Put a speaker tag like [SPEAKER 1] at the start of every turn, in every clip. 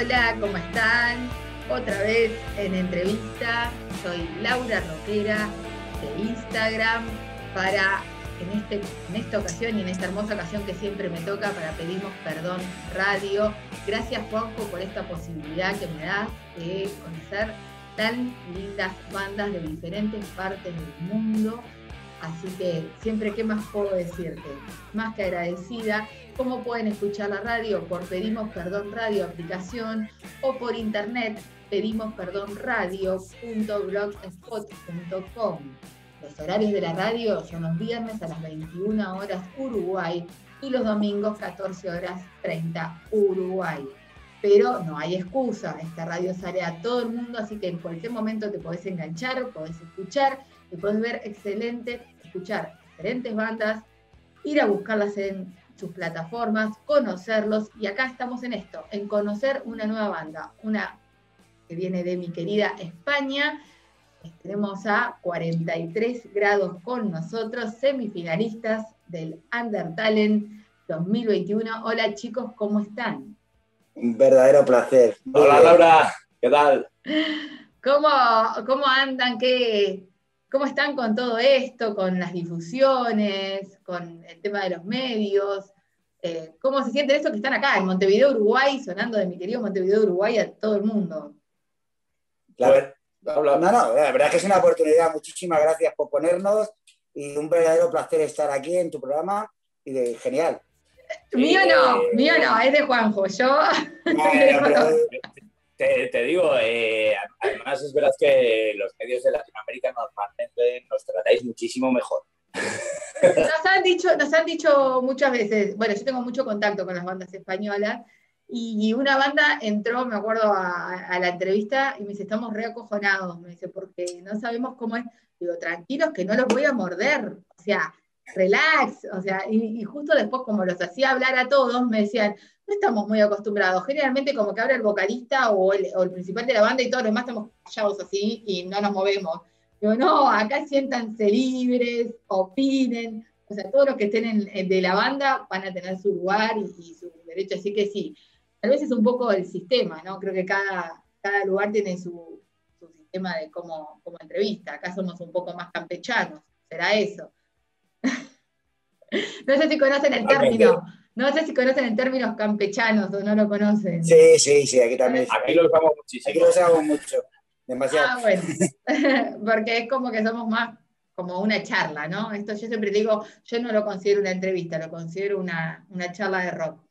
[SPEAKER 1] Hola, ¿cómo están? Otra vez en entrevista. Soy Laura Roquera de Instagram para en, este, en esta ocasión y en esta hermosa ocasión que siempre me toca para Pedimos Perdón Radio. Gracias Juanjo por esta posibilidad que me das de conocer tan lindas bandas de diferentes partes del mundo. Así que siempre, ¿qué más puedo decirte? Más que agradecida. ¿Cómo pueden escuchar la radio? Por Pedimos Perdón Radio aplicación o por internet pedimos perdón radio.blogspot.com. Los horarios de la radio son los viernes a las 21 horas Uruguay y los domingos 14 horas 30 Uruguay. Pero no hay excusa, esta radio sale a todo el mundo, así que en cualquier momento te podés enganchar, podés escuchar y podés ver excelente, escuchar diferentes bandas, ir a buscarlas en sus plataformas, conocerlos y acá estamos en esto, en conocer una nueva banda, una que viene de mi querida España. Tenemos a 43 grados con nosotros, semifinalistas del Under Talent 2021. Hola chicos, ¿cómo están?
[SPEAKER 2] Un verdadero placer.
[SPEAKER 3] Hola Laura, ¿qué tal?
[SPEAKER 1] ¿Cómo, cómo andan? ¿Qué, ¿Cómo están con todo esto, con las difusiones, con el tema de los medios? Eh, ¿Cómo se siente eso que están acá en Montevideo, Uruguay, sonando de mi querido Montevideo, Uruguay a todo el mundo?
[SPEAKER 2] La, no, no, la verdad es que es una oportunidad. Muchísimas gracias por ponernos y un verdadero placer estar aquí en tu programa y de genial.
[SPEAKER 1] Mío no, eh, mío no, es de Juanjo. Yo.
[SPEAKER 3] te, digo, eh, además es verdad que los medios de Latinoamérica normalmente nos tratáis muchísimo mejor.
[SPEAKER 1] Nos han dicho, nos han dicho muchas veces, bueno, yo tengo mucho contacto con las bandas españolas y una banda entró, me acuerdo, a, la entrevista y me dice, estamos reacojonados, me dice, porque no sabemos cómo es. Digo, tranquilos que no los voy a morder, o sea, relax, o sea, y, justo después como los hacía hablar a todos, me decían, no estamos muy acostumbrados, generalmente como que habla el vocalista o el, o el principal de la banda y todos los demás estamos callados así y no nos movemos. Digo, no, acá siéntanse libres, opinen, o sea, todos los que estén en, de la banda van a tener su lugar y, y su derecho, así que sí, tal vez es un poco el sistema, ¿no? Creo que cada, cada lugar tiene su, sistema de cómo, como entrevista. Acá somos un poco más campechanos, será eso. no sé si conocen el término. No sé si conocen el término campechanos o no lo conocen.
[SPEAKER 2] Sí, sí, sí, aquí también.
[SPEAKER 3] Aquí lo usamos muchísimo.
[SPEAKER 2] Aquí lo usamos mucho. Demasiado.
[SPEAKER 1] Ah, bueno. Porque es como que somos más como una charla, ¿no? Esto yo siempre digo, yo no lo considero una entrevista, lo considero una, una charla de rock.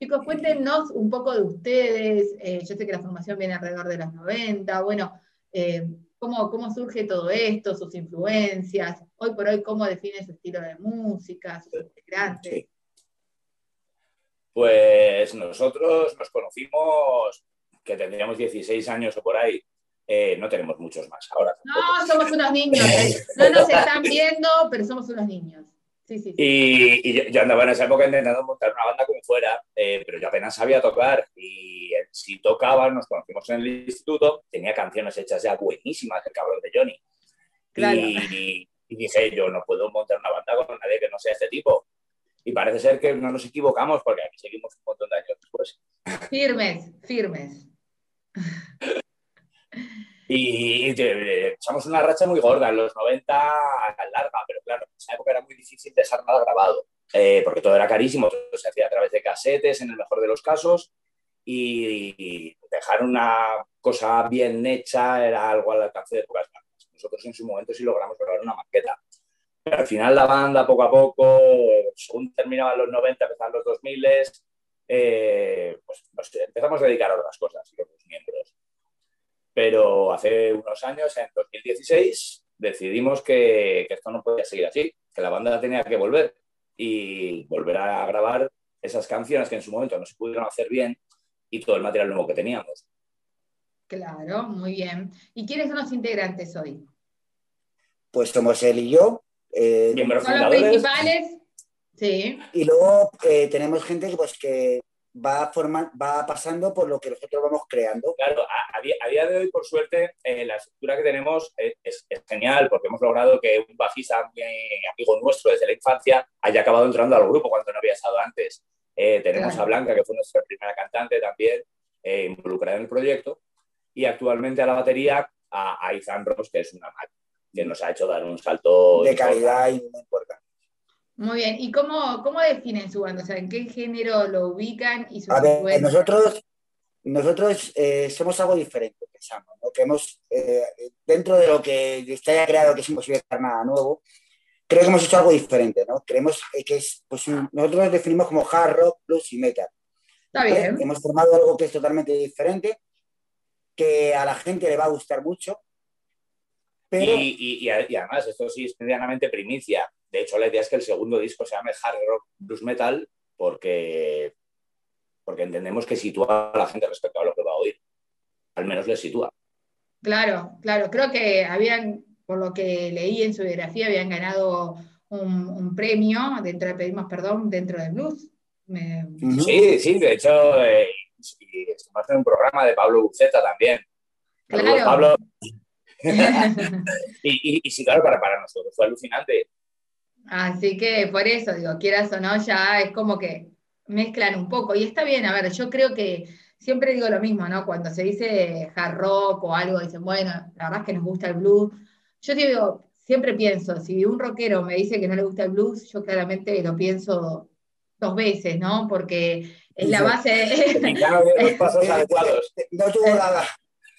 [SPEAKER 1] Chicos, cuéntenos un poco de ustedes. Eh, yo sé que la formación viene alrededor de los 90. Bueno, eh, ¿cómo, surge todo esto, sus influencias? Hoy por hoy, ¿cómo define su estilo de música, sus integrantes?
[SPEAKER 3] Pues nosotros nos conocimos que tendríamos 16 años o por ahí. Eh, no tenemos muchos más ahora.
[SPEAKER 1] No, somos unos niños. No nos están viendo, pero somos unos niños.
[SPEAKER 3] Y, yo, andaba en esa época intentando montar una banda como fuera, eh, pero yo apenas sabía tocar. Y si tocaba, nos conocimos en el instituto, tenía canciones hechas ya buenísimas, el cabrón de Johnny. Y, dije, yo no puedo montar una banda con nadie que no sea este tipo. Y parece ser que no nos equivocamos porque aquí seguimos un montón de años después.
[SPEAKER 1] Firmes, firmes.
[SPEAKER 3] Y, echamos una racha muy gorda, en los 90 larga, pero claro, en esa época era muy difícil dejar nada grabado, eh, porque todo era carísimo, todo se hacía a través de casetes, en el mejor de los casos, y dejar una cosa bien hecha era algo al alcance de pocas manos. Nosotros en su momento sí logramos grabar una maqueta. Al final la banda, poco a poco, según terminaban los 90, empezaban los 2000, eh, pues empezamos a dedicar a otras cosas, los miembros. Pero hace unos años, en 2016, decidimos que, esto no podía seguir así, que la banda tenía que volver y volver a grabar esas canciones que en su momento no se pudieron hacer bien y todo el material nuevo que teníamos.
[SPEAKER 1] Claro, muy bien. ¿Y quiénes son los integrantes hoy?
[SPEAKER 2] Pues somos él y yo.
[SPEAKER 1] Eh, ¿Son los principales? Sí.
[SPEAKER 2] Y luego eh, tenemos gente pues, que va, va pasando por lo que nosotros vamos creando.
[SPEAKER 3] Claro, a, día, de hoy, por suerte, eh, la estructura que tenemos es, genial porque hemos logrado que un bajista amigo nuestro desde la infancia haya acabado entrando al grupo cuando no había estado antes. Eh, tenemos a Blanca, que fue nuestra primera cantante también. eh, involucrada en el proyecto, y actualmente a la batería a, Izan Ross, que es una máquina que nos ha hecho dar un salto
[SPEAKER 2] de calidad y muy importante.
[SPEAKER 1] Muy bien, ¿y cómo, cómo definen su banda? O sea, ¿en qué género lo ubican y su
[SPEAKER 2] A ver, nosotros, nosotros eh, somos algo diferente, pensamos, ¿no? que hemos, eh, dentro de lo que está ya creado, que es imposible hacer nada nuevo, creo que hemos hecho algo diferente, ¿no? Creemos que es, pues nosotros nos definimos como hard rock, blues y metal.
[SPEAKER 1] Está bien.
[SPEAKER 2] Hemos formado algo que es totalmente diferente, que a la gente le va a gustar mucho.
[SPEAKER 3] Pero... Y, además, esto sí es medianamente primicia. De hecho, la idea es que el segundo disco se llame Hard Rock Blues Metal porque, porque entendemos que sitúa a la gente respecto a lo que va a oír. Al menos le sitúa.
[SPEAKER 1] Claro, claro. Creo que habían, por lo que leí en su biografía, habían ganado un, premio, dentro de pedimos perdón, dentro del blues.
[SPEAKER 3] Sí, sí, de hecho, eh, y haciendo un programa de Pablo Buceta también.
[SPEAKER 1] Claro.
[SPEAKER 3] Pablo. y, sí, claro, para, para nosotros fue alucinante.
[SPEAKER 1] Así que por eso, digo, quieras o no, ya es como que mezclan un poco. Y está bien, a ver, yo creo que siempre digo lo mismo, ¿no? Cuando se dice hard rock o algo, dicen, bueno, la verdad es que nos gusta el blues. Yo digo, siempre pienso, si un rockero me dice que no le gusta el blues, yo claramente lo pienso dos veces, ¿no? Porque es la base.
[SPEAKER 3] los pasos adecuados.
[SPEAKER 2] No tuvo nada.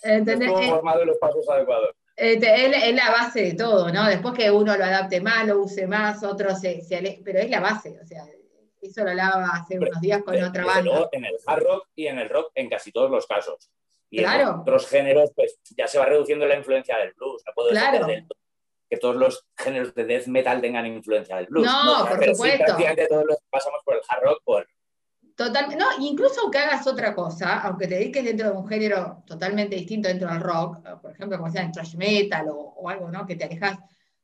[SPEAKER 3] ¿Entendés? No formado los pasos adecuados.
[SPEAKER 1] Este, es, la base de todo, ¿no? Después que uno lo adapte más, lo use más, otro se, pero es la base, o sea, eso lo hablaba hace unos días con otra banda.
[SPEAKER 3] en el hard rock y en el rock en casi todos los casos. Y
[SPEAKER 1] claro.
[SPEAKER 3] en otros géneros, pues ya se va reduciendo la influencia del blues. No puedo
[SPEAKER 1] claro.
[SPEAKER 3] que todos los géneros de death metal tengan influencia del blues.
[SPEAKER 1] No, por supuesto.
[SPEAKER 3] prácticamente todos los pasamos por el hard rock, por,
[SPEAKER 1] Totalmente, no, incluso aunque hagas otra cosa, aunque te dediques dentro de un género totalmente distinto dentro del rock, por ejemplo, como sea en thrash metal o, algo, ¿no? Que te alejas,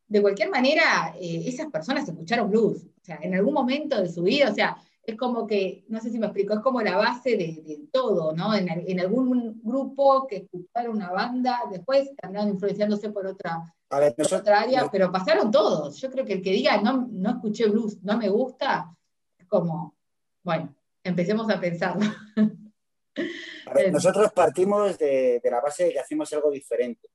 [SPEAKER 1] de cualquier manera, eh, esas personas escucharon blues, o sea, en algún momento de su vida, o sea, es como que, no sé si me explico, es como la base de, todo, ¿no? En, algún grupo que escucharon una banda, después terminaron influenciándose por otra, otra área, pero pasaron todos. Yo creo que el que diga, no, no escuché blues, no me gusta, es como, bueno, empecemos a pensarlo.
[SPEAKER 2] nosotros partimos de, la base de que hacemos algo diferente.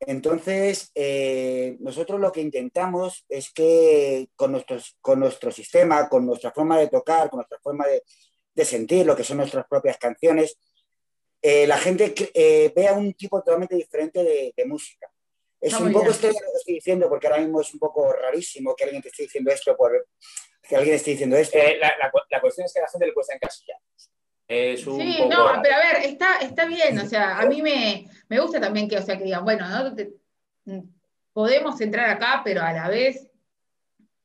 [SPEAKER 2] Entonces, eh, nosotros lo que intentamos es que con, nuestros, con nuestro sistema, con nuestra forma de tocar, con nuestra forma de, sentir, lo que son nuestras propias canciones, eh, la gente eh, vea un tipo totalmente diferente de, música. Es un poco esto que estoy diciendo, porque ahora mismo es un poco rarísimo que alguien te esté diciendo esto por, que alguien esté diciendo esto.
[SPEAKER 3] Eh, la, cuestión es que a la gente le cuesta encasillar. Es
[SPEAKER 1] sí, no, pero a ver, está, está bien, o sea, a mí me, me gusta también que, o sea, que digan, bueno, ¿no? podemos entrar acá, pero a la vez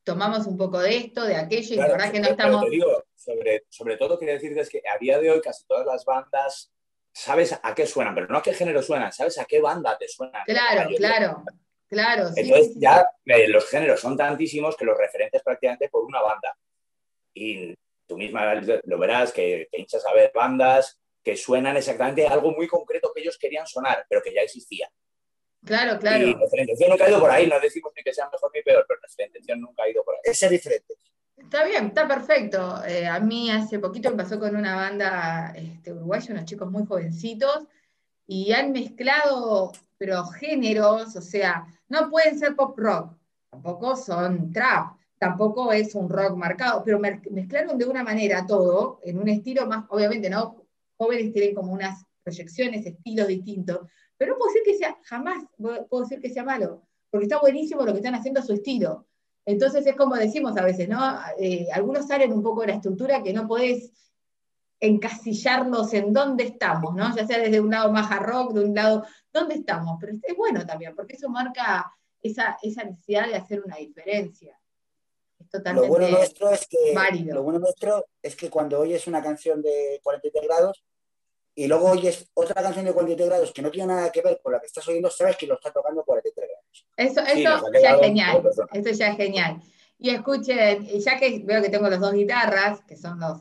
[SPEAKER 1] tomamos un poco de esto, de aquello, y la verdad que no estamos...
[SPEAKER 3] Te digo, sobre, sobre todo quiero decirte es que a día de hoy casi todas las bandas sabes a qué suenan, pero no a qué género suenan, sabes a qué banda te suenan.
[SPEAKER 1] Claro, claro. Claro,
[SPEAKER 3] Entonces ya eh, los géneros son tantísimos que los referentes prácticamente por una banda. Y tú misma lo verás, que te hinchas a ver bandas que suenan exactamente algo muy concreto que ellos querían sonar, pero que ya existía.
[SPEAKER 1] Claro, claro.
[SPEAKER 3] Y nuestra intención nunca ha ido por ahí, no decimos ni que sea mejor ni peor, pero nuestra intención nunca ha ido por ahí.
[SPEAKER 2] Es ser diferente.
[SPEAKER 1] Está bien, está perfecto. Eh, a mí hace poquito me pasó con una banda este, uruguaya, unos chicos muy jovencitos, y han mezclado, pero géneros, o sea, no pueden ser pop rock, tampoco son trap, tampoco es un rock marcado, pero mezclaron de una manera todo, en un estilo más, obviamente, ¿no? Jóvenes tienen como unas proyecciones, estilos distintos, pero no puedo decir que sea, jamás puedo decir que sea malo, porque está buenísimo lo que están haciendo a su estilo. Entonces es como decimos a veces, ¿no? Eh, algunos salen un poco de la estructura que no podés encasillarnos en dónde estamos, ¿no? Ya sea desde un lado más hard rock, de un lado, ¿dónde estamos? Pero es bueno también, porque eso marca esa, necesidad de hacer una diferencia. Es totalmente
[SPEAKER 2] lo bueno nuestro es que, Lo bueno nuestro es que cuando oyes una canción de 43 grados y luego oyes otra canción de 43 grados que no tiene nada que ver con la que estás oyendo, sabes que lo está tocando 43 grados.
[SPEAKER 1] Eso, eso ya es genial, eso ya es genial. Y escuchen, ya que veo que tengo las dos guitarras, que son los,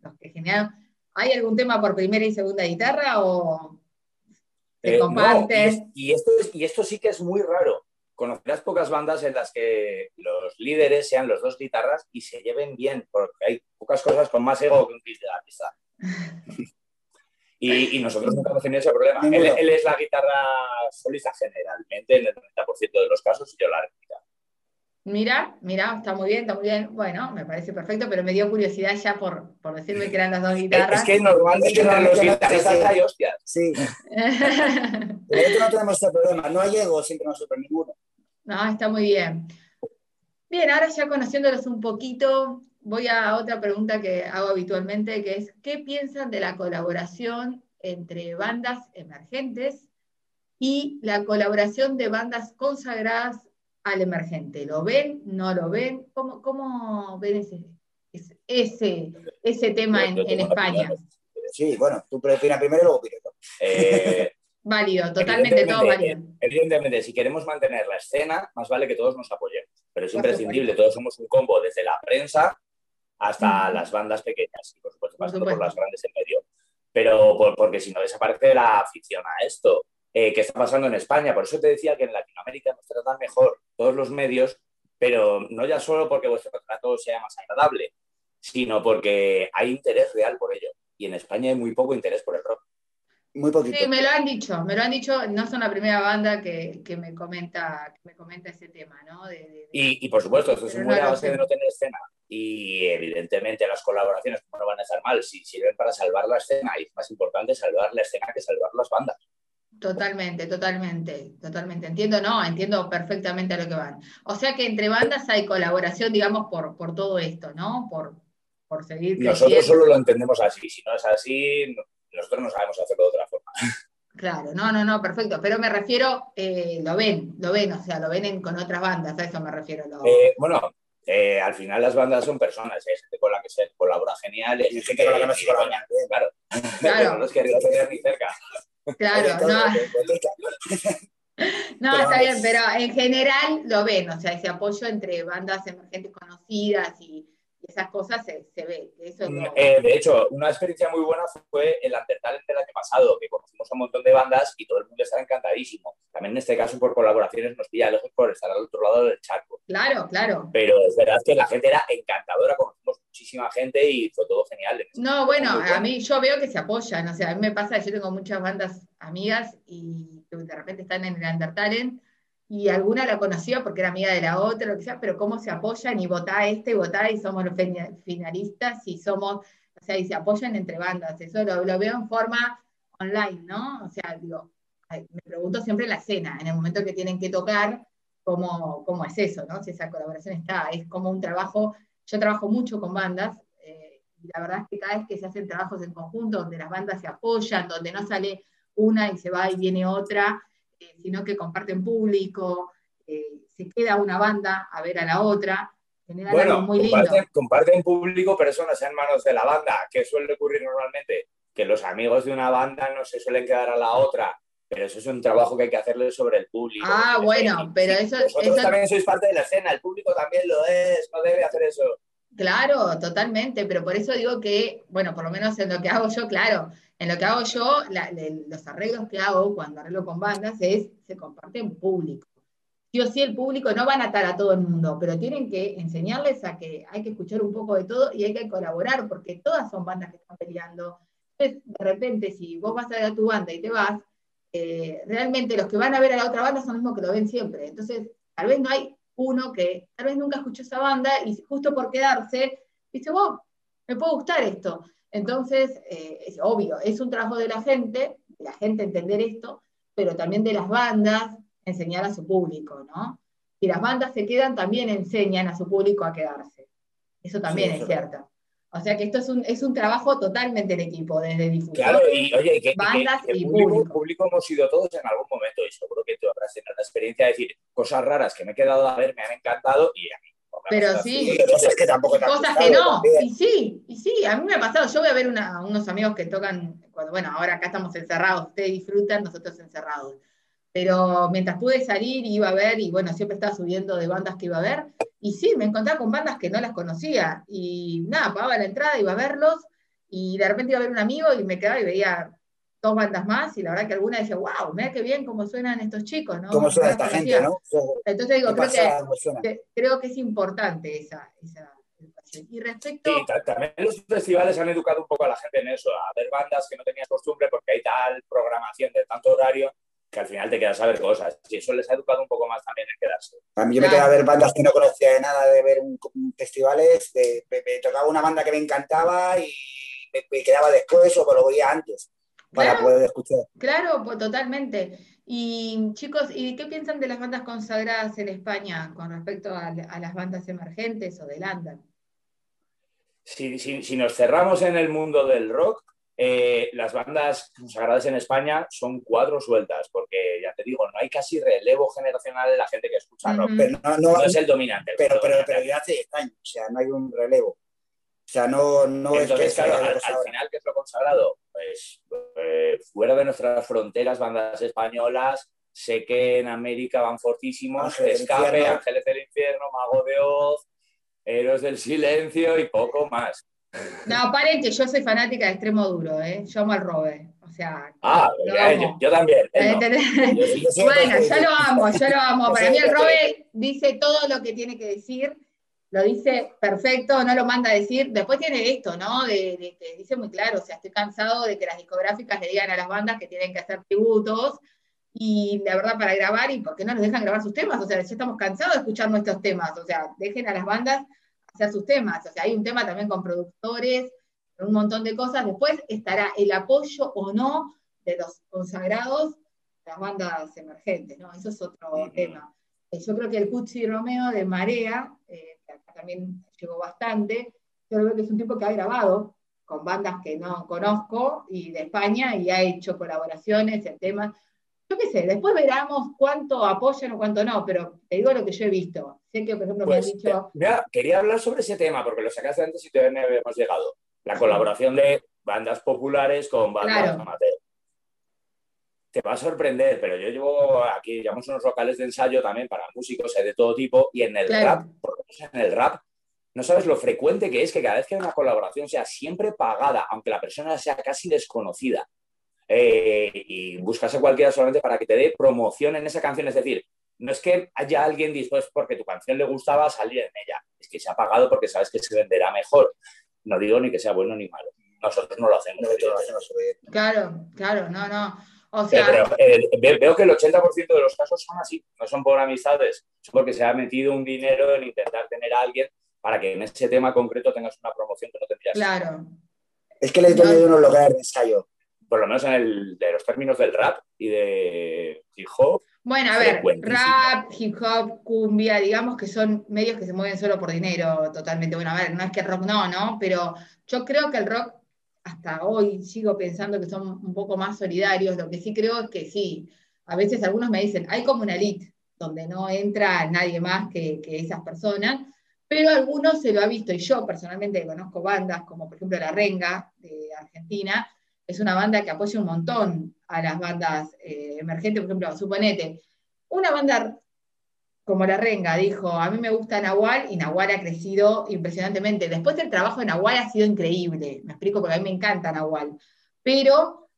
[SPEAKER 1] los que generan. ¿Hay algún tema por primera y segunda guitarra o te
[SPEAKER 3] eh, y, esto y esto sí que es muy raro. Conocerás pocas bandas en las que los líderes sean los dos guitarras y se lleven bien, porque hay pocas cosas con más ego que un kit de artista. Y, nosotros nunca hemos tenido ese problema. Él, es la guitarra solista generalmente en el 90% de los casos y yo la rítmica.
[SPEAKER 1] Mira, mira, está muy bien, está muy bien. Bueno, me parece perfecto, pero me dio curiosidad ya por, por decirme que eran las dos guitarras.
[SPEAKER 3] Es que normalmente entre los guitarristas hay hostias.
[SPEAKER 2] Sí. pero no tenemos ese problema, no hay ego siempre nosotros ninguno.
[SPEAKER 1] No, está muy bien. Bien, ahora ya conociéndolos un poquito, voy a otra pregunta que hago habitualmente, que es, ¿qué piensan de la colaboración entre bandas emergentes y la colaboración de bandas consagradas al emergente? ¿Lo ven? ¿No lo ven? ¿Cómo, cómo ven ese, ese, ese tema en, España?
[SPEAKER 2] Sí, bueno, tú prefieres primero y luego Pireto.
[SPEAKER 3] Eh,
[SPEAKER 1] válido, totalmente todo válido.
[SPEAKER 3] Evidentemente, si queremos mantener la escena, más vale que todos nos apoyemos. Pero es imprescindible, todos somos un combo desde la prensa hasta las bandas pequeñas y por supuesto pasando por, las grandes en medio. Pero porque si no desaparece la afición a esto. Eh, ¿Qué está pasando en España? Por eso te decía que en Latinoamérica nos tratan mejor todos los medios, pero no ya solo porque vuestro trato sea más agradable, sino porque hay interés real por ello. Y en España hay muy poco interés por el rock.
[SPEAKER 2] Muy poquito.
[SPEAKER 1] Sí, me lo han dicho, me lo han dicho, no son la primera banda que, que me, comenta, que me comenta ese tema, ¿no?
[SPEAKER 3] y, y, por supuesto, esto es una base de no tener escena. Y evidentemente las colaboraciones no van a estar mal si sirven para salvar la escena. Y es más importante salvar la escena que salvar las bandas.
[SPEAKER 1] Totalmente, totalmente, totalmente. Entiendo, no, entiendo perfectamente a lo que van. O sea que entre bandas hay colaboración, digamos, por, por todo esto, ¿no? Por, por seguir.
[SPEAKER 3] Nosotros solo lo entendemos así. Si no es así, nosotros no sabemos hacerlo de otra forma.
[SPEAKER 1] Claro, no, no, no, perfecto. Pero me refiero, eh, lo ven, lo ven, o sea, lo ven con otras bandas, a eso me refiero.
[SPEAKER 3] Eh, bueno, eh, al final las bandas son personas, hay gente con la que se colabora genial y gente con la que no se colabora. Claro, claro. no es que tener ni cerca.
[SPEAKER 1] Claro, no. No, está bien, pero en general lo ven, o sea, ese apoyo entre bandas emergentes conocidas y, esas cosas se, ve.
[SPEAKER 3] Mm, eh, de hecho, una experiencia muy buena fue el Undertalent del año pasado, que conocimos a un montón de bandas y todo el mundo estaba encantadísimo. También en este caso, por colaboraciones, nos pilla lejos por estar al otro lado del charco.
[SPEAKER 1] Claro, claro.
[SPEAKER 3] Pero es verdad que la gente era encantadora, conocimos muchísima gente y fue todo genial.
[SPEAKER 1] No, bueno, a mí yo veo que se apoyan, o sea, a mí me pasa, yo tengo muchas bandas amigas y de repente están en el Undertalent y alguna la conocía porque era amiga de la otra, lo que sea, pero cómo se apoyan y votá este y votá y somos los finalistas y somos, o sea, y se apoyan entre bandas. Eso lo, veo en forma online, ¿no? O sea, digo, me pregunto siempre la escena, en el momento que tienen que tocar, cómo, cómo es eso, ¿no? Si esa colaboración está, es como un trabajo, yo trabajo mucho con bandas, eh, y la verdad es que cada vez que se hacen trabajos en conjunto, donde las bandas se apoyan, donde no sale una y se va y viene otra, eh, sino que comparten público, eh, se queda una banda a ver a la otra.
[SPEAKER 3] Bueno, muy comparten, lindo. comparten público, pero eso no está en manos de la banda, que suele ocurrir normalmente, que los amigos de una banda no se suelen quedar a la otra, pero eso es un trabajo que hay que hacerle sobre el público.
[SPEAKER 1] Ah, bueno, pero eso...
[SPEAKER 3] Vosotros también sois parte de la escena, el público también lo es, no debe hacer eso.
[SPEAKER 1] Claro, totalmente, pero por eso digo que, bueno, por lo menos en lo que hago yo, claro, en lo que hago yo, los arreglos que hago cuando arreglo con bandas es, se comparte en público. Sí o sí el público no van a atar a todo el mundo, pero tienen que enseñarles a que hay que escuchar un poco de todo y hay que colaborar, porque todas son bandas que están peleando. Entonces, de repente, si vos vas a ver a tu banda y te vas, eh, realmente los que van a ver a la otra banda son los mismos que lo ven siempre. Entonces, tal vez no hay uno que tal vez nunca escuchó esa banda y justo por quedarse, dice, vos, me puede gustar esto. Entonces, eh, es obvio, es un trabajo de la gente, de la gente entender esto, pero también de las bandas enseñar a su público, ¿no? Si las bandas se quedan, también enseñan a su público a quedarse. Eso también es cierto. O sea que esto es un, es un trabajo totalmente en equipo, desde difusión,
[SPEAKER 3] claro, y, oye, que, bandas y público, público. hemos sido todos en algún momento, y seguro que tú habrás tenido la experiencia de decir cosas raras que me he quedado a ver, me han encantado, y a mí
[SPEAKER 1] pero sí,
[SPEAKER 2] cosas que tampoco
[SPEAKER 1] Cosas que no, y sí, y sí, a mí me ha pasado, yo voy a ver unos amigos que tocan, cuando, bueno, ahora acá estamos encerrados, ustedes disfrutan, nosotros encerrados. Pero mientras pude salir, iba a ver, y bueno, siempre estaba subiendo de bandas que iba a ver, y sí, me encontraba con bandas que no las conocía, y nada, pagaba la entrada, iba a verlos, y de repente iba a ver un amigo y me quedaba y veía dos bandas más, y la verdad que alguna decía, wow, mira qué bien cómo suenan estos chicos, ¿no?
[SPEAKER 2] Cómo suena esta gente, ¿no?
[SPEAKER 1] Entonces digo, creo que, creo que, es importante esa, esa escuchen. Y respecto...
[SPEAKER 3] Sí, también los festivales han educado un poco a la gente en eso, a ver bandas que no tenías costumbre porque hay tal programación de tanto horario que al final te quedas a ver cosas. Y eso les ha educado un poco más también en quedarse.
[SPEAKER 2] A mí yo me quedé a ver bandas que no conocía de nada de ver un, festivales, me, tocaba una banda que me encantaba y me, quedaba después o lo veía antes para poder escuchar.
[SPEAKER 1] Claro, pues totalmente. Y chicos, ¿y qué piensan de las bandas consagradas en España con respecto a, las bandas emergentes o del under?
[SPEAKER 3] Si, si, nos cerramos en el mundo del rock, eh, las bandas consagradas en España son cuatro sueltas, porque ya te digo, no hay casi relevo generacional de la gente que escucha rock.
[SPEAKER 2] Pero no,
[SPEAKER 3] es el dominante.
[SPEAKER 2] pero, pero, pero, ya hace 10 años, o sea, no hay un relevo. O sea, no, no
[SPEAKER 3] es que claro, al, final, ¿qué es lo consagrado? Pues eh, fuera de nuestras fronteras, bandas españolas, sé que en América van fortísimos, Escape, Ángeles del Infierno, Mago de Oz, Héroes del Silencio y poco más.
[SPEAKER 1] No, paren que yo soy fanática de extremo duro, ¿eh? Yo amo al Robe. O sea.
[SPEAKER 3] Ah, yo, también.
[SPEAKER 1] bueno, yo lo amo, yo lo amo. Para mí el Robe dice todo lo que tiene que decir, lo dice perfecto, no lo manda a decir. Después tiene esto, ¿no? De, que dice muy claro, o sea, estoy cansado de que las discográficas le digan a las bandas que tienen que hacer tributos. Y la verdad, para grabar, ¿y por qué no nos dejan grabar sus temas? O sea, ya estamos cansados de escuchar nuestros temas. O sea, dejen a las bandas hacer sus temas. O sea, hay un tema también con productores, un montón de cosas. Después estará el apoyo o no de los consagrados, las bandas emergentes, ¿no? Eso es otro tema. Eh, yo creo que el Pucci Romeo de Marea, eh, que acá también llegó bastante, yo creo que es un tipo que ha grabado con bandas que no conozco y de España y ha hecho colaboraciones en temas yo qué sé, después veremos cuánto apoyan o cuánto no, pero te digo lo que yo he visto. Sé que, por ejemplo, me han pues, dicho.
[SPEAKER 3] Mira, quería hablar sobre ese tema, porque lo sacaste antes y todavía no hemos llegado. La colaboración de bandas populares con bandas amateur. Te va a sorprender, pero yo llevo aquí, llevamos unos locales de ensayo también para músicos de todo tipo, y en el rap, por en el rap, no sabes lo frecuente que es que cada vez que hay una colaboración sea siempre pagada, aunque la persona sea casi desconocida. Eh, y buscas a cualquiera solamente para que te dé promoción en esa canción. Es decir, no es que haya alguien dispuesto porque tu canción le gustaba salir en ella, es que se ha pagado porque sabes que se venderá mejor. No digo ni que sea bueno ni malo. Nosotros no lo hacemos.
[SPEAKER 1] claro, claro, no, no.
[SPEAKER 3] O sea... pero, eh, veo que el 80% de los casos son así, no son por amistades, son porque se ha metido un dinero en intentar tener a alguien para que en ese tema concreto tengas una promoción que no tendrías.
[SPEAKER 1] Claro.
[SPEAKER 2] Es que le he de unos locales de ensayo
[SPEAKER 3] por lo menos en el, de los términos del rap y de hip hop.
[SPEAKER 1] Bueno, a ver, rap, hip hop, cumbia, digamos que son medios que se mueven solo por dinero totalmente. Bueno, a ver, no es que el rock no, ¿no? Pero yo creo que el rock, hasta hoy, sigo pensando que son un poco más solidarios. Lo que sí creo es que sí, a veces algunos me dicen, hay como una elite donde no entra nadie más que, que esas personas, pero algunos se lo ha visto, y yo personalmente conozco bandas como por ejemplo La Renga de Argentina, es una banda que apoya un montón a las bandas eh, emergentes. Por ejemplo, suponete, una banda como La Renga dijo, a mí me gusta Nahual y Nahual ha crecido impresionantemente. Después el trabajo de Nahual ha sido increíble, me explico porque a mí me encanta Nahual. Pero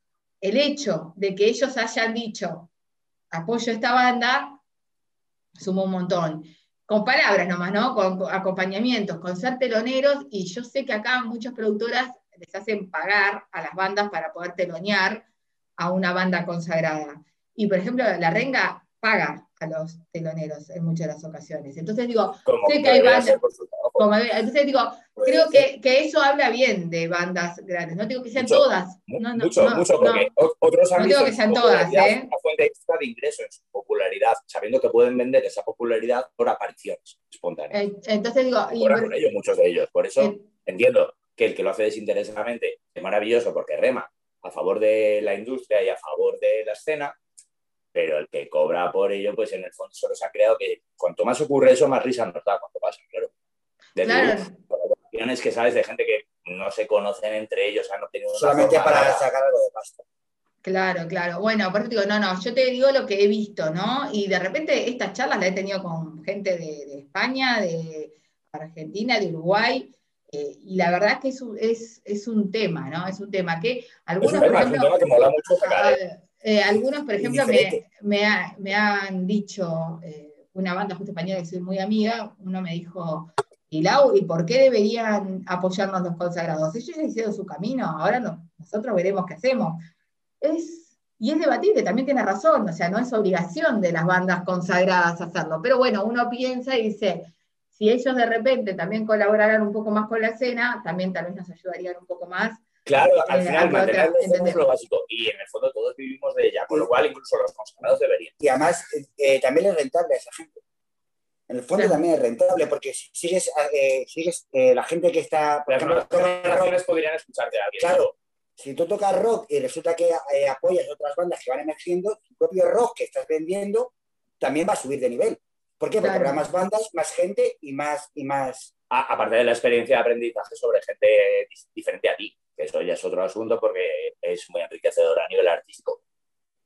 [SPEAKER 1] el hecho de que ellos hayan dicho, apoyo a esta banda, sumó un montón. Con palabras nomás, ¿no? Con acompañamientos, con ser teloneros, y yo sé que acá muchas productoras les hacen pagar a las bandas para poder telonear a una banda consagrada. Y por ejemplo, la renga paga a los teloneros en muchas de las ocasiones. Entonces digo, sé que hay bandas. entonces digo, creo que, que, eso habla bien de bandas grandes. No digo que sean todas. No, no,
[SPEAKER 3] mucho, mucho, porque otros han
[SPEAKER 1] no digo que sean todas. ¿eh?
[SPEAKER 3] Una fuente extra de ingreso en su popularidad, sabiendo que pueden vender esa popularidad por apariciones espontáneas.
[SPEAKER 1] Eh, entonces digo.
[SPEAKER 3] Y por, ellos, muchos de ellos. Por eso entiendo que el que lo hace desinteresadamente es maravilloso porque rema a favor de la industria y a favor de la escena, pero el que cobra por ello, pues en el fondo solo se ha creado que cuanto más ocurre eso, más risa nos da cuando pasa, claro. De
[SPEAKER 1] claro.
[SPEAKER 3] colaboraciones que sabes de gente que no se conocen entre ellos, han obtenido
[SPEAKER 2] Solamente para sacar algo de pasta.
[SPEAKER 1] Claro, claro. Bueno, por eso digo, no, no, yo te digo lo que he visto, ¿no? Y de repente estas charlas las he tenido con gente de, de España, de Argentina, de Uruguay, eh, y la verdad que es un, es, es un tema, ¿no? Es un tema que algunos, por ejemplo, eh, algunos, por ejemplo, me, me, me, han dicho, eh, una banda justo española que soy muy amiga, uno me dijo, ¿Y, Lau, ¿Y por qué deberían apoyarnos los consagrados? Ellos ya hicieron su camino, ahora nosotros veremos qué hacemos. Es, y es debatible, también tiene razón, o sea, no es obligación de las bandas consagradas hacerlo, pero bueno, uno piensa y dice, si ellos de repente también colaboraran un poco más con la escena, también tal vez nos ayudarían un poco más.
[SPEAKER 3] Claro, al final mantener es lo básico y en el fondo todos vivimos de ella, con lo cual incluso los consagrados deberían.
[SPEAKER 2] Y además eh, también es rentable a esa gente. En el fondo también es rentable, porque si sigues, eh, sigues eh, la gente que está.
[SPEAKER 3] Por ejemplo, las generaciones podrían escucharte a alguien.
[SPEAKER 2] Claro, si tú tocas rock y resulta que eh, apoyas otras bandas que van emergiendo, tu propio rock que estás vendiendo también va a subir de nivel. ¿Por qué? Porque habrá más bandas, más gente y más. Y más...
[SPEAKER 3] aparte de la experiencia de aprendizaje sobre gente diferente a ti, que eso ya es otro asunto porque es muy enriquecedor a nivel artístico.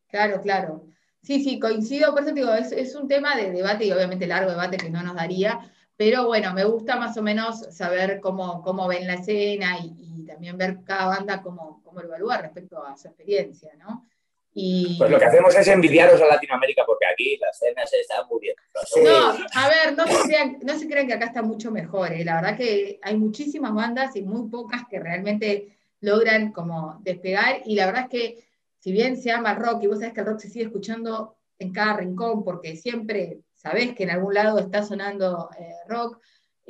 [SPEAKER 1] Claro, claro. Sí, sí, coincido, por eso digo, es, un tema de debate y obviamente largo debate que no nos daría, pero bueno, me gusta más o menos saber cómo, cómo ven la escena y, también ver cada banda cómo, cómo evalúa respecto a su experiencia, ¿no?
[SPEAKER 3] Y... Pues lo que hacemos es envidiaros a Latinoamérica porque aquí la escena se está muriendo.
[SPEAKER 1] No, a ver, no se, crean, no se crean que acá está mucho mejor. ¿eh? La verdad que hay muchísimas bandas y muy pocas que realmente logran como despegar y la verdad es que si bien se llama rock y vos sabés que el rock se sigue escuchando en cada rincón porque siempre sabés que en algún lado está sonando eh, rock,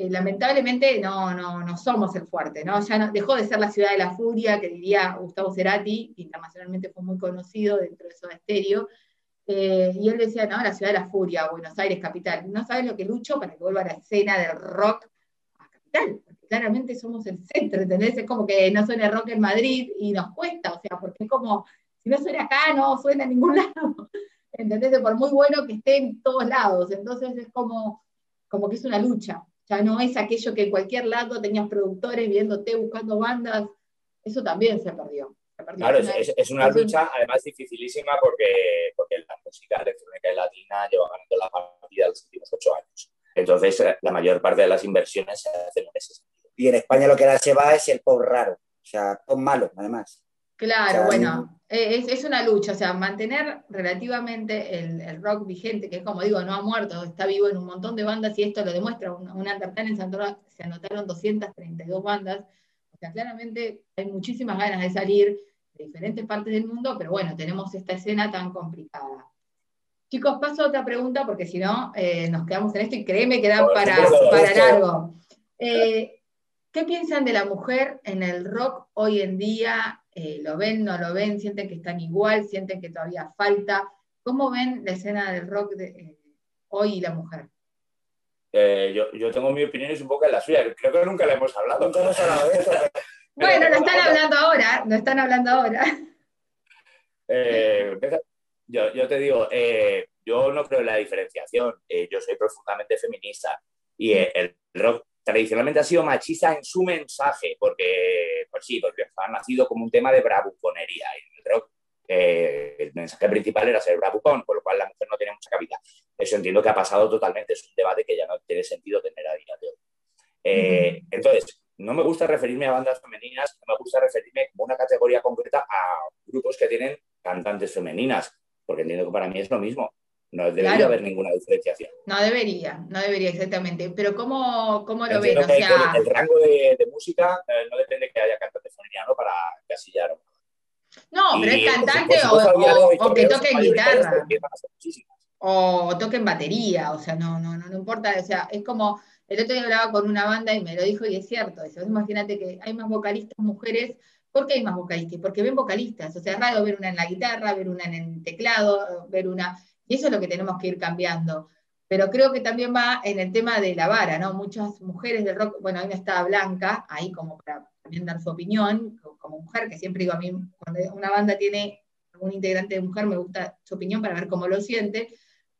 [SPEAKER 1] eh, lamentablemente no, no, no, somos el fuerte, ¿no? Ya dejó de ser la ciudad de la furia, que diría Gustavo Cerati, que internacionalmente fue muy conocido dentro de Soda Stereo, eh, y él decía, no, la ciudad de la furia, Buenos Aires, capital. No sabes lo que lucho para que vuelva la escena del rock a capital, porque claramente somos el centro, ¿entendés? Es como que no suena rock en Madrid y nos cuesta, o sea, porque es como si no suena acá, no suena en ningún lado. ¿Entendés? Por muy bueno que esté en todos lados. Entonces es como, como que es una lucha. Ya no es aquello que en cualquier lado tenías productores viéndote, buscando bandas. Eso también se perdió.
[SPEAKER 3] Claro, es, una lucha además dificilísima porque, porque la música electrónica y latina lleva ganando la partida los últimos ocho años. Entonces, eh, la mayor parte de las inversiones se hacen en ese sentido.
[SPEAKER 2] Y en España lo que ahora se va es el pop raro, o sea, pop malo, además.
[SPEAKER 1] Claro, bueno, eh, es, una lucha, o sea, mantener relativamente el, rock vigente, que es como digo, no ha muerto, está vivo en un montón de bandas y esto lo demuestra. Una, una en Santora se anotaron 232 bandas, o sea, claramente hay muchísimas ganas de salir de diferentes partes del mundo, pero bueno, tenemos esta escena tan complicada. Chicos, paso a otra pregunta porque si no, eh, nos quedamos en esto y créeme que da para, para largo. Eh, ¿Qué piensan de la mujer en el rock hoy en día? Eh, ¿Lo ven, no lo ven? ¿Sienten que están igual? ¿Sienten que todavía falta? ¿Cómo ven la escena del rock de, eh, hoy y la mujer?
[SPEAKER 3] Eh, yo, yo, tengo mi opinión y es un poco la suya. Creo que nunca la hemos hablado. Nunca hemos hablado de
[SPEAKER 1] esto. bueno, lo están hablando ahora, lo están hablando ahora.
[SPEAKER 3] yo, yo, te digo, yo no creo en la diferenciación. yo soy profundamente feminista y el rock tradicionalmente ha sido machista en su mensaje, porque, pues sí, porque ha nacido como un tema de bravuconería. Y el rock, eh, el mensaje principal era ser bravucón, con lo cual la mujer no tenía mucha cabida. Eso entiendo que ha pasado totalmente, es un debate que ya no tiene sentido tener a día de hoy. Eh, entonces, no me gusta referirme a bandas femeninas, no me gusta referirme como una categoría concreta a grupos que tienen cantantes femeninas, porque entiendo que para mí es lo mismo. No debería haber ninguna diferenciación.
[SPEAKER 1] No debería, no debería exactamente. Pero ¿cómo, cómo lo ven? O sea...
[SPEAKER 3] el, rango de, de música eh, no depende que haya cantante femenino para casillar.
[SPEAKER 1] No, pero es cantante o, o, que toque guitarra. O toquen batería, o sea, no, no, no, no importa. O sea, es como, el otro día hablaba con una banda y me lo dijo y es cierto. Eso. Imagínate que hay más vocalistas mujeres ¿Por qué hay más vocalistas? Porque ven vocalistas, o sea, es raro ver una en la guitarra, ver una en el teclado, ver una. Y eso es lo que tenemos que ir cambiando. Pero creo que también va en el tema de la vara, ¿no? Muchas mujeres del rock, bueno, ahí no está Blanca, ahí como para también dar su opinión, como mujer, que siempre digo a mí, cuando una banda tiene un integrante de mujer, me gusta su opinión para ver cómo lo siente,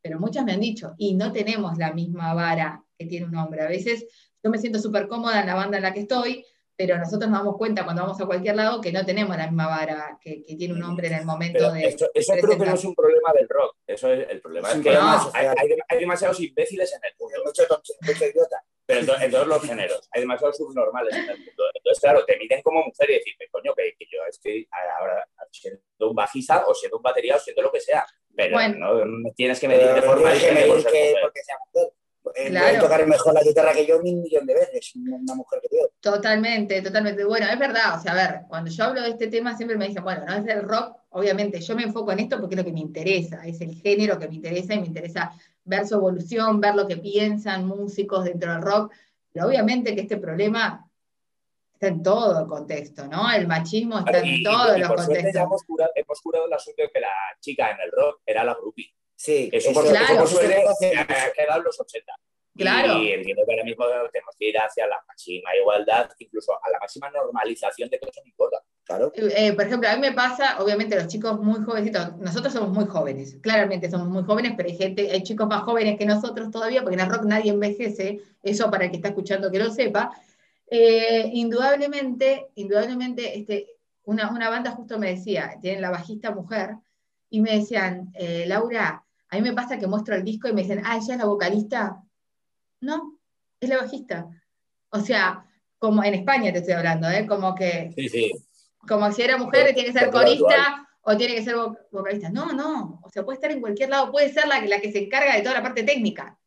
[SPEAKER 1] pero muchas me han dicho, y no tenemos la misma vara que tiene un hombre. A veces yo me siento súper cómoda en la banda en la que estoy, pero nosotros nos damos cuenta cuando vamos a cualquier lado que no tenemos la misma vara que, tiene un hombre en el momento de.
[SPEAKER 3] Eso, creo que no es un problema del rock. Eso es el problema. Es que hay, demasiados imbéciles en el mundo. Mucho, mucho idiota. Pero en, todos los géneros. Hay demasiados subnormales en el mundo. Entonces, claro, te miden como mujer y decirme, coño, que, yo estoy ahora siendo un bajista o siendo un batería o siendo lo que sea. Pero no, tienes que medir de forma
[SPEAKER 2] diferente. porque sea mujer Eh, puede tocar mejor la guitarra que yo un millón de veces, una mujer que yo.
[SPEAKER 1] Totalmente, totalmente. Bueno, es verdad, o sea, a ver, cuando yo hablo de este tema siempre me dicen, bueno, no es el rock, obviamente yo me enfoco en esto porque es lo que me interesa, es el género que me interesa y me interesa ver su evolución, ver lo que piensan músicos dentro del rock, pero obviamente que este problema está en todo el contexto, ¿no? El machismo está en todos los contextos.
[SPEAKER 3] Hemos curado, hemos curado el asunto de que la chica en el rock era la groupie.
[SPEAKER 2] Sí,
[SPEAKER 3] eso, por, claro. eso por suerte ha quedado en los 80.
[SPEAKER 1] Claro.
[SPEAKER 3] Y entiendo que ahora mismo tenemos que ir hacia la máxima igualdad, incluso a la máxima normalización de que eso no importa. Claro.
[SPEAKER 1] Eh, eh, por ejemplo, a mí me pasa, obviamente, los chicos muy jovencitos, nosotros somos muy jóvenes, claramente somos muy jóvenes, pero hay gente, hay chicos más jóvenes que nosotros todavía, porque en el rock nadie envejece, eso para el que está escuchando que lo sepa. Eh, indudablemente, indudablemente, este, una, una banda justo me decía, tienen la bajista mujer, y me decían, Laura, a mí me pasa que muestro el disco y me dicen, ah, ella es la vocalista. No, es la bajista. O sea, como en España te estoy hablando, ¿eh? Como que.
[SPEAKER 3] Sí, sí.
[SPEAKER 1] Como si era mujer, tiene que ser corista o tiene que ser vocalista. No, no. O sea, puede estar en cualquier lado, puede ser la, la que se encarga de toda la parte técnica.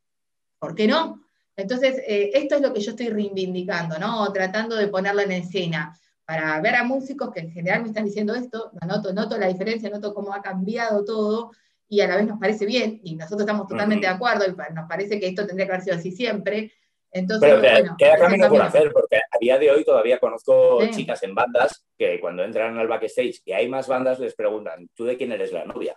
[SPEAKER 1] ¿Por qué no? Entonces, eh, esto es lo que yo estoy reivindicando, ¿no? Tratando de ponerlo en escena. Para ver a músicos que en general me están diciendo esto, noto, noto la diferencia, noto cómo ha cambiado todo, y a la vez nos parece bien, y nosotros estamos totalmente de acuerdo, y nos parece que esto tendría que haber sido así siempre. Entonces,
[SPEAKER 3] Pero bueno, queda camino por hacer, porque a día de hoy todavía conozco chicas en bandas que cuando entran al backstage y hay más bandas les preguntan, ¿tú de quién eres la novia?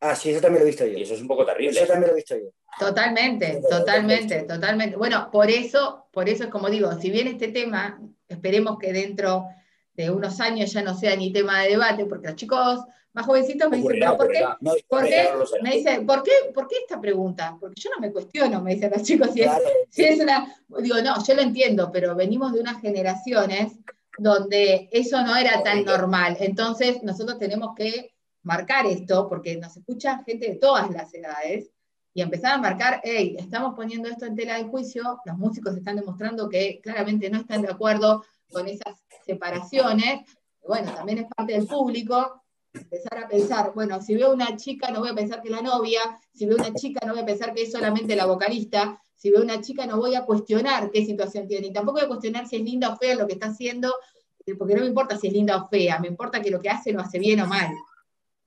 [SPEAKER 2] Ah, sí, eso también lo he visto yo.
[SPEAKER 3] Y eso es un poco terrible.
[SPEAKER 2] Eso también lo he visto yo.
[SPEAKER 1] Totalmente, totalmente, totalmente. Bueno, por eso, por eso es como digo, si bien este tema, esperemos que dentro de unos años ya no sea ni tema de debate, porque los chicos más jovencitos me dicen, ¿por qué? ¿Por qué? Me dice, ¿por qué, ¿por qué esta pregunta? Porque yo no me cuestiono, me dicen los chicos, si, es, una... Digo, no, yo lo entiendo, pero venimos de unas generaciones donde eso no era tan normal. Entonces, nosotros tenemos que marcar esto, porque nos escucha gente de todas las edades, y empezar a marcar, hey, estamos poniendo esto en tela de juicio, los músicos están demostrando que claramente no están de acuerdo con esas separaciones, bueno, también es parte del público, empezar a pensar, bueno, si veo una chica no voy a pensar que es la novia, si veo una chica no voy a pensar que es solamente la vocalista, si veo una chica no voy a cuestionar qué situación tiene, y tampoco voy a cuestionar si es linda o fea lo que está haciendo, porque no me importa si es linda o fea, me importa que lo que hace lo hace bien o mal.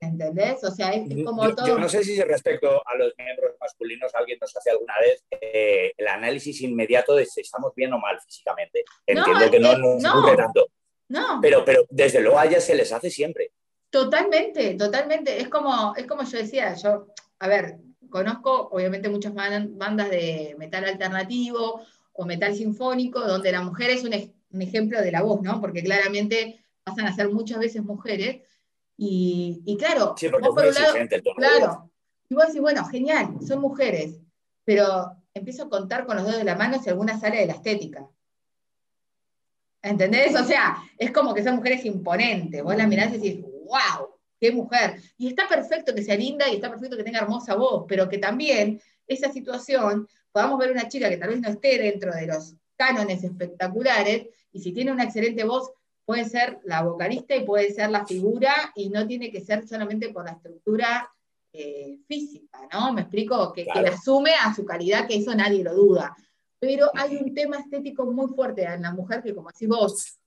[SPEAKER 1] ¿Entendés? O sea, es, como todo.
[SPEAKER 3] Yo no sé si respecto a los miembros masculinos alguien nos hace alguna vez eh, el análisis inmediato de si estamos bien o mal físicamente. Entiendo que no nos ocurre tanto.
[SPEAKER 1] No.
[SPEAKER 3] Pero, pero desde luego a ellas se les hace siempre.
[SPEAKER 1] Totalmente, totalmente. Es como, es como yo decía, yo, a ver, conozco obviamente muchas bandas de metal alternativo o metal sinfónico, donde la mujer es un, ejemplo de la voz, ¿no? Porque claramente pasan a ser muchas veces mujeres. Y, claro,
[SPEAKER 3] sí, porque por un lado,
[SPEAKER 1] claro, y vos decís, bueno, genial, son mujeres, pero empiezo a contar con los dedos de la mano si alguna sale de la estética. ¿Entendés? O sea, es como que son mujeres imponentes. Vos la mirás y decís, wow, qué mujer. Y está perfecto que sea linda y está perfecto que tenga hermosa voz, pero que también esa situación podamos ver una chica que tal vez no esté dentro de los cánones espectaculares y si tiene una excelente voz puede ser la vocalista y puede ser la figura y no tiene que ser solamente por la estructura eh, física, ¿no? Me explico, que, que asume a su calidad, que eso nadie lo duda. Pero hay un tema estético muy fuerte en la mujer que, como decís vos,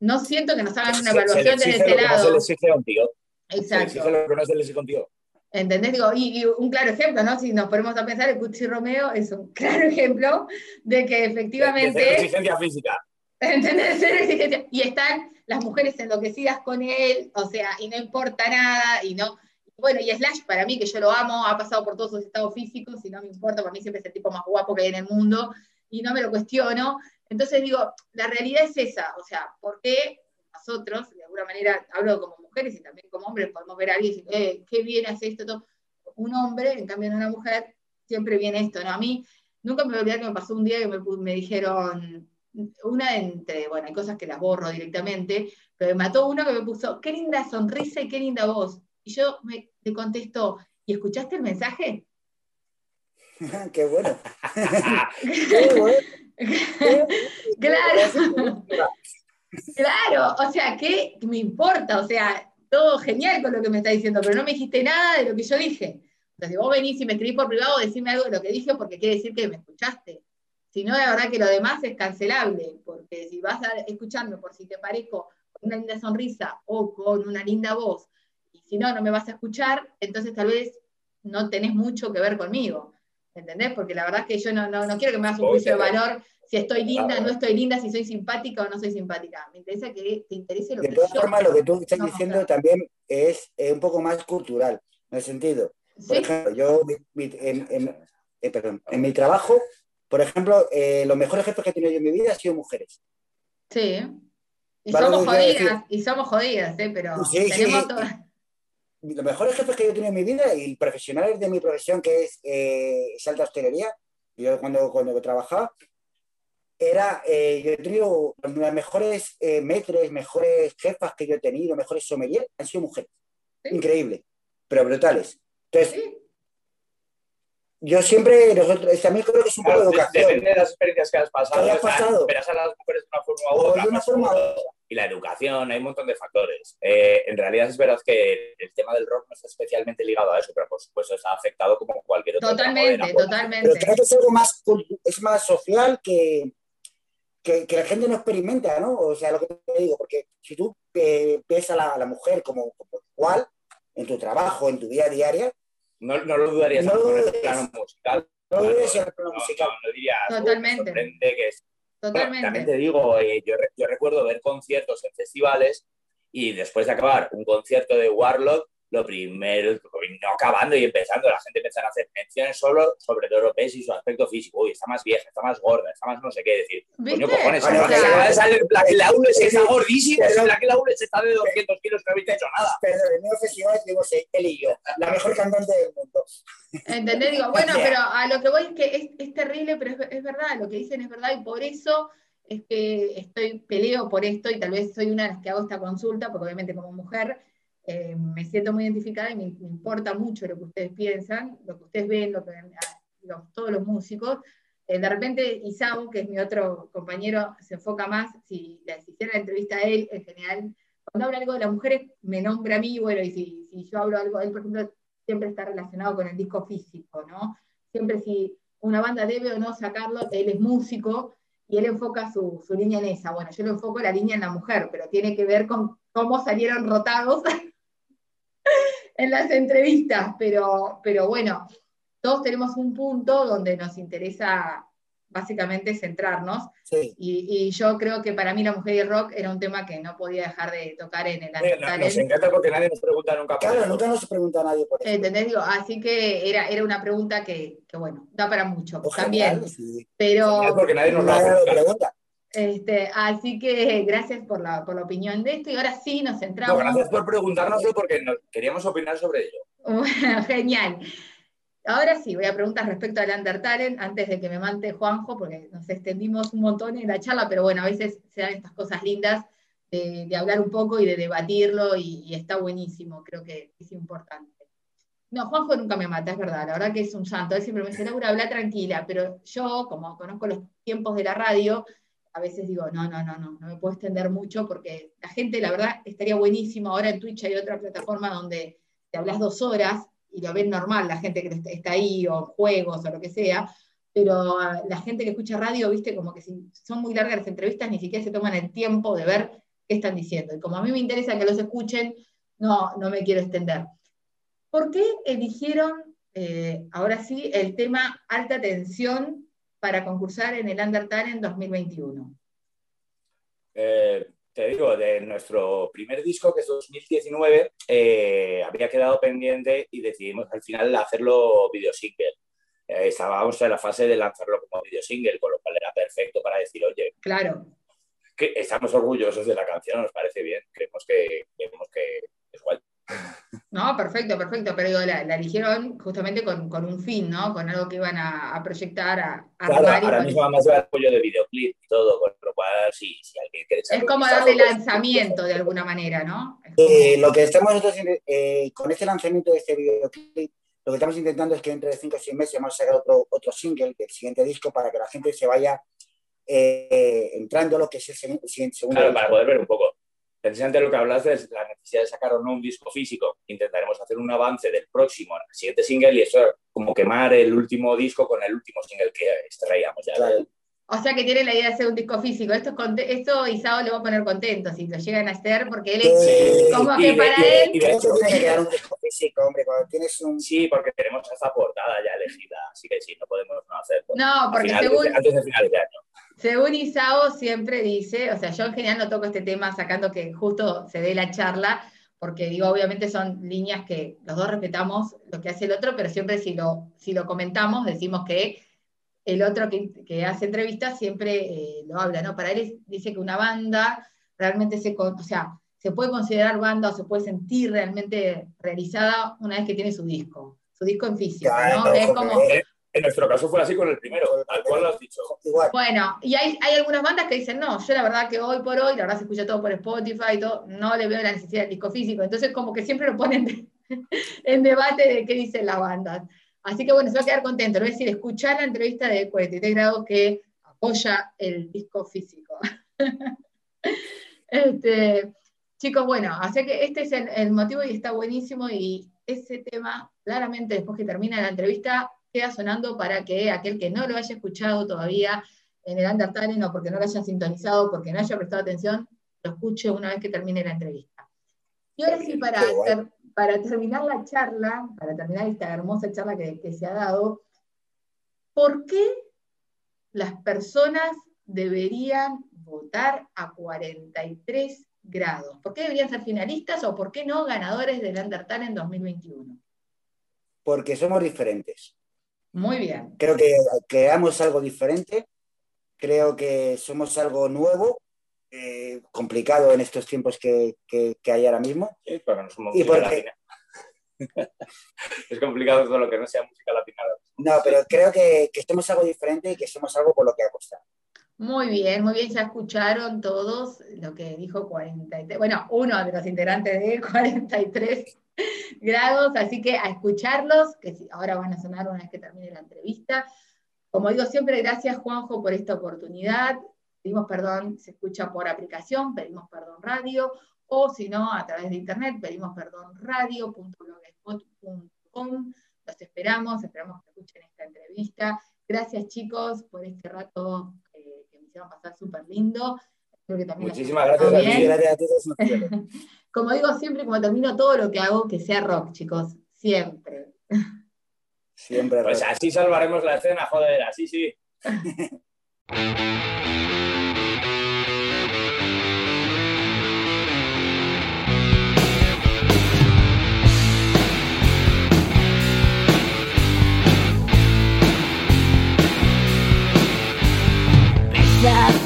[SPEAKER 1] no siento que nos hagan una evaluación desde ese lado.
[SPEAKER 3] se les exige contigo.
[SPEAKER 1] Exacto.
[SPEAKER 3] lo que no se exige contigo.
[SPEAKER 1] ¿Entendés? Digo, y, un claro ejemplo, ¿no? Si nos ponemos a pensar, el Cuchi Romeo es un claro ejemplo de que efectivamente.
[SPEAKER 3] De, exigencia física.
[SPEAKER 1] ¿Entendés? Exigencia. Y están las mujeres enloquecidas con él, o sea, y no importa nada, y no. Bueno, y Slash, para mí, que yo lo amo, ha pasado por todos sus estados físicos, y no me importa, para mí siempre es el tipo más guapo que hay en el mundo, y no me lo cuestiono, entonces digo, la realidad es esa, o sea, ¿por qué nosotros, de alguna manera, hablo como mujeres y también como hombres, podemos ver a alguien y decir, eh, qué bien hace esto, todo? Un hombre, en cambio en una mujer, siempre viene esto, ¿no? A mí, nunca me voy a olvidar que me pasó un día que me, dijeron, una entre, bueno, hay cosas que las borro directamente, pero me mató uno que me puso, qué linda sonrisa y qué linda voz. Y yo me, le contesto, ¿y escuchaste el mensaje?
[SPEAKER 2] qué bueno. qué bueno.
[SPEAKER 1] claro. claro, o sea, ¿qué me importa? O sea, todo genial con lo que me está diciendo, pero no me dijiste nada de lo que yo dije. Entonces, vos venís y me escribís por privado, decime algo de lo que dije porque quiere decir que me escuchaste. Si no, la verdad que lo demás es cancelable, porque si vas a escucharme por si te parezco con una linda sonrisa o con una linda voz, y si no, no me vas a escuchar, entonces tal vez no tenés mucho que ver conmigo. ¿Entendés? Porque la verdad es que yo no, no, quiero que me hagas un juicio de valor si estoy linda, no estoy linda, si soy simpática o no soy simpática. Me interesa que te interese lo
[SPEAKER 2] de
[SPEAKER 1] que
[SPEAKER 2] De todas formas, lo que tú estás diciendo también es un poco más cultural, en el sentido. Por ejemplo, yo en, eh, perdón, en mi trabajo por ejemplo, eh, los mejores jefes que he tenido yo en mi vida han sido mujeres.
[SPEAKER 1] Sí. Y somos jodidas, y somos jodidas, ¿eh? pero tenemos todas.
[SPEAKER 2] Los mejores jefes que yo he tenido en mi vida y profesionales de mi profesión, que es eh, alta hostelería, yo cuando, cuando trabajaba, era, eh, yo he tenido las mejores eh, metres, mejores jefas que yo he tenido, mejores sommeliers, han sido mujeres. Increíble, pero brutales. Entonces, yo siempre, nosotros, también creo que es un poco de educación.
[SPEAKER 3] Depende de las experiencias que has pasado.
[SPEAKER 2] Que pasado.
[SPEAKER 3] Verás a las mujeres de una forma u otra.
[SPEAKER 2] De una forma u otra.
[SPEAKER 3] Y la educación, hay un montón de factores. Eh, en realidad es verdad que el tema del rock no está especialmente ligado a eso, pero por supuesto está afectado como cualquier otro.
[SPEAKER 1] Totalmente, totalmente.
[SPEAKER 2] Pero creo que es algo más, es más social que, que, que, la gente no experimenta, ¿no? O sea, lo que te digo, porque si tú eh, ves a la, a la mujer como, como igual en tu trabajo, en tu vida diaria,
[SPEAKER 3] no, no lo dudarías
[SPEAKER 2] no
[SPEAKER 3] en el plano musical.
[SPEAKER 2] No lo dudarías plano musical.
[SPEAKER 3] No, diría,
[SPEAKER 1] Totalmente.
[SPEAKER 3] que.
[SPEAKER 1] Totalmente.
[SPEAKER 3] también te digo, eh, yo, yo recuerdo ver conciertos en festivales y después de acabar un concierto de Warlock, lo primero, no acabando y empezando, la gente empezar a hacer menciones solo sobre Doro y su aspecto físico. Uy, está más vieja, está más gorda, está más no sé qué decir. Coño, cojones, se acaba de salir Black Lawless, está gordísimo, el Black Lawless está de 200 kilos, no habéis hecho nada.
[SPEAKER 2] Pero en el festival digo, sí, él y yo, la mejor cantante del mundo.
[SPEAKER 1] ¿Entendés? Digo, bueno, pero a lo que voy es que es, es terrible, pero es, es verdad, lo que dicen es verdad, y por eso es que estoy peleo por esto, y tal vez soy una de las que hago esta consulta, porque obviamente como mujer eh, me siento muy identificada y me, importa mucho lo que ustedes piensan, lo que ustedes ven, lo que todos los músicos. Eh, de repente, Isao, que es mi otro compañero, se enfoca más, si le hiciera la entrevista a él, en general, cuando habla algo de las mujeres, me nombra a mí, bueno, y si, si yo hablo algo, él, por ejemplo, siempre está relacionado con el disco físico, ¿no? Siempre si una banda debe o no sacarlo, él es músico, y él enfoca su, su, línea en esa. Bueno, yo lo enfoco la línea en la mujer, pero tiene que ver con cómo salieron rotados en las entrevistas, pero, pero bueno, todos tenemos un punto donde nos interesa básicamente centrarnos. Y, yo creo que para mí la mujer y el rock era un tema que no podía dejar de tocar en el
[SPEAKER 3] sí, no, Nos encanta porque nadie nos pregunta nunca
[SPEAKER 2] por Claro, nunca nos pregunta nadie por eso.
[SPEAKER 1] ¿Entendés? así que era, era una pregunta que, que bueno, da para mucho también. Pero...
[SPEAKER 3] porque nadie nos la
[SPEAKER 2] pregunta.
[SPEAKER 1] Este, así que gracias por la, por la opinión de esto y ahora sí nos centramos.
[SPEAKER 3] gracias por preguntárnoslo porque queríamos opinar sobre ello.
[SPEAKER 1] Bueno, genial. Ahora sí, voy a preguntar respecto al Undertalent antes de que me mande Juanjo, porque nos extendimos un montón en la charla, pero bueno, a veces se dan estas cosas lindas de, de hablar un poco y de debatirlo y, y, está buenísimo, creo que es importante. No, Juanjo nunca me mata, es verdad, la verdad que es un santo, él siempre me dice, Laura, habla tranquila, pero yo, como conozco los tiempos de la radio, a veces digo, no, no, no, no, no me puedo extender mucho porque la gente, la verdad, estaría buenísimo. Ahora en Twitch hay otra plataforma donde te hablas dos horas y lo ven normal, la gente que está ahí, o juegos, o lo que sea, pero ah, la gente que escucha radio, viste, como que si son muy largas las entrevistas, ni siquiera se toman el tiempo de ver qué están diciendo. Y como a mí me interesa que los escuchen, no, no me quiero extender. ¿Por qué eligieron, eh, ahora sí, el tema alta tensión para concursar en el Undertale en 2021?
[SPEAKER 3] Eh, te digo, de nuestro primer disco, que es 2019, eh, había quedado pendiente y decidimos al final hacerlo video single. Eh, estábamos en la fase de lanzarlo como video single, con lo cual era perfecto para decir, oye,
[SPEAKER 1] claro.
[SPEAKER 3] que estamos orgullosos de la canción, nos parece bien, creemos que, creemos que.
[SPEAKER 1] No, perfecto, perfecto, pero la, eligieron justamente con, un fin, ¿no? Con algo que iban a, proyectar, a,
[SPEAKER 3] claro, ahora mismo además va apoyo de videoclip y todo, con lo cual sí, si alguien quiere
[SPEAKER 1] Es como darle lanzamiento de alguna manera, ¿no?
[SPEAKER 2] Eh, lo que estamos nosotros eh, con este lanzamiento de este videoclip, lo que estamos intentando es que entre 5 o 6 meses vamos a sacar otro, otro single del siguiente disco para que la gente se vaya eh, entrando lo que es el, siguiente segundo
[SPEAKER 3] Claro, para poder ver un poco precisamente lo que hablas es la necesidad de sacar o no un disco físico. Intentaremos hacer un avance del próximo, el siguiente single, y eso como quemar el último disco con el último single que extraíamos ya.
[SPEAKER 1] O sea que tiene la idea de hacer un disco físico. Esto, esto Isao le va a poner contento si lo llegan a hacer, porque él es como que para él.
[SPEAKER 2] Y de hecho tiene que quedar un disco físico, hombre, cuando tienes un.
[SPEAKER 3] Sí, porque tenemos esa portada ya elegida, así que sí, no podemos no hacerlo.
[SPEAKER 1] No, porque según.
[SPEAKER 3] Antes de final de año.
[SPEAKER 1] Según Isao siempre dice, o sea, yo en general no toco este tema sacando que justo se dé la charla, porque digo, obviamente son líneas que los dos respetamos lo que hace el otro, pero siempre si lo, si lo comentamos decimos que el otro que, hace entrevistas siempre eh, lo habla, ¿no? Para él dice que una banda realmente se, o sea, se puede considerar banda o se puede sentir realmente realizada una vez que tiene su disco, su disco en físico, ¿no?
[SPEAKER 3] es como... En nuestro caso fue así con el primero, tal cual lo has dicho.
[SPEAKER 1] Bueno, y hay, hay, algunas bandas que dicen, no, yo la verdad que hoy por hoy, la verdad se escucha todo por Spotify y todo, no le veo la necesidad del disco físico. Entonces como que siempre lo ponen en debate de qué dicen las bandas. Así que bueno, se va a quedar contento. Es decir, escuchar la entrevista de 43 grados que apoya el disco físico. este, chicos, bueno, así que este es el, motivo y está buenísimo. Y ese tema, claramente, después que termina la entrevista, queda sonando para que aquel que no lo haya escuchado todavía en el Undertale, o porque no lo haya sintonizado, porque no haya prestado atención, lo escuche una vez que termine la entrevista. Y ahora sí, para, para terminar la charla, para terminar esta hermosa charla que, se ha dado, ¿por qué las personas deberían votar a 43 grados? ¿Por qué deberían ser finalistas o por qué no ganadores del Undertale en 2021?
[SPEAKER 2] Porque somos diferentes.
[SPEAKER 1] Muy bien.
[SPEAKER 2] Creo que creamos algo diferente, creo que somos algo nuevo eh, complicado en estos tiempos que, hay ahora mismo.
[SPEAKER 3] Sí, pero no somos música latina. es complicado todo lo que no sea música latina.
[SPEAKER 2] No, pero creo que, que somos algo diferente y que somos algo por lo que apostar.
[SPEAKER 1] Muy bien, muy bien, ya escucharon todos lo que dijo 43, bueno, uno de los integrantes de 43 grados, así que a escucharlos, que ahora van a sonar una vez que termine la entrevista. Como digo siempre, gracias Juanjo por esta oportunidad pedimos perdón, se escucha por aplicación, pedimos perdón radio, o si no, a través de internet, pedimos perdón radio.blogspot.com. Los esperamos, esperamos que escuchen esta entrevista. Gracias chicos por este rato eh, que me hicieron pasar súper lindo.
[SPEAKER 3] Muchísimas gracias, gracias a todos.
[SPEAKER 1] como digo siempre, como termino todo lo que hago, que sea rock, chicos, siempre.
[SPEAKER 2] Siempre.
[SPEAKER 3] Pues así salvaremos la escena, joder, así sí.
[SPEAKER 4] a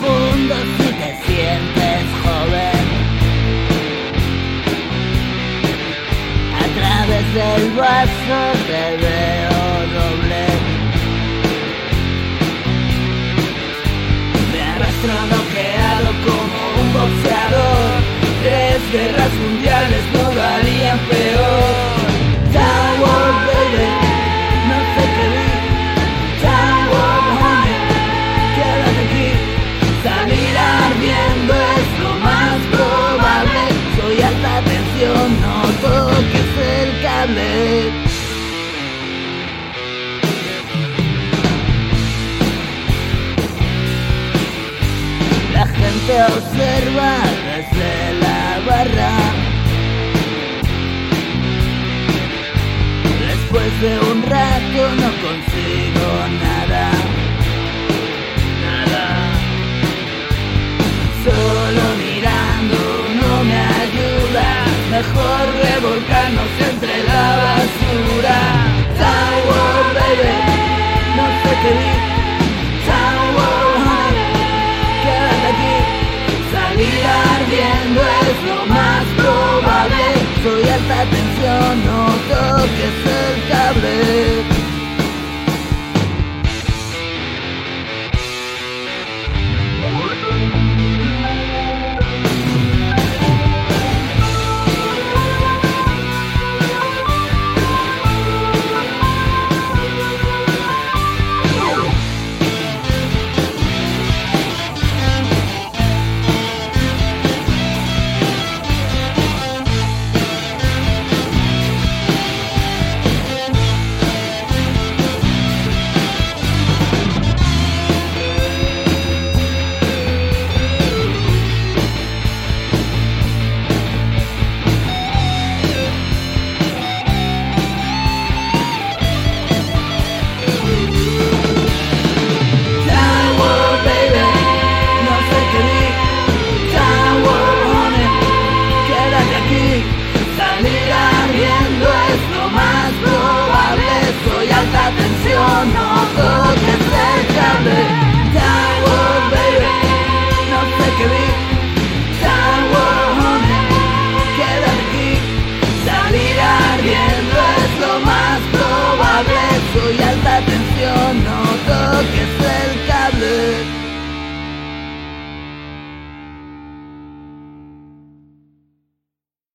[SPEAKER 4] del vaso te veo doble. Me arrastro observa desde la barra. Después de un rato no consigo nada. Nada. Solo mirando no me ayuda. Mejor revolcarnos entre la basura. Baby. Atención, no toques el cable.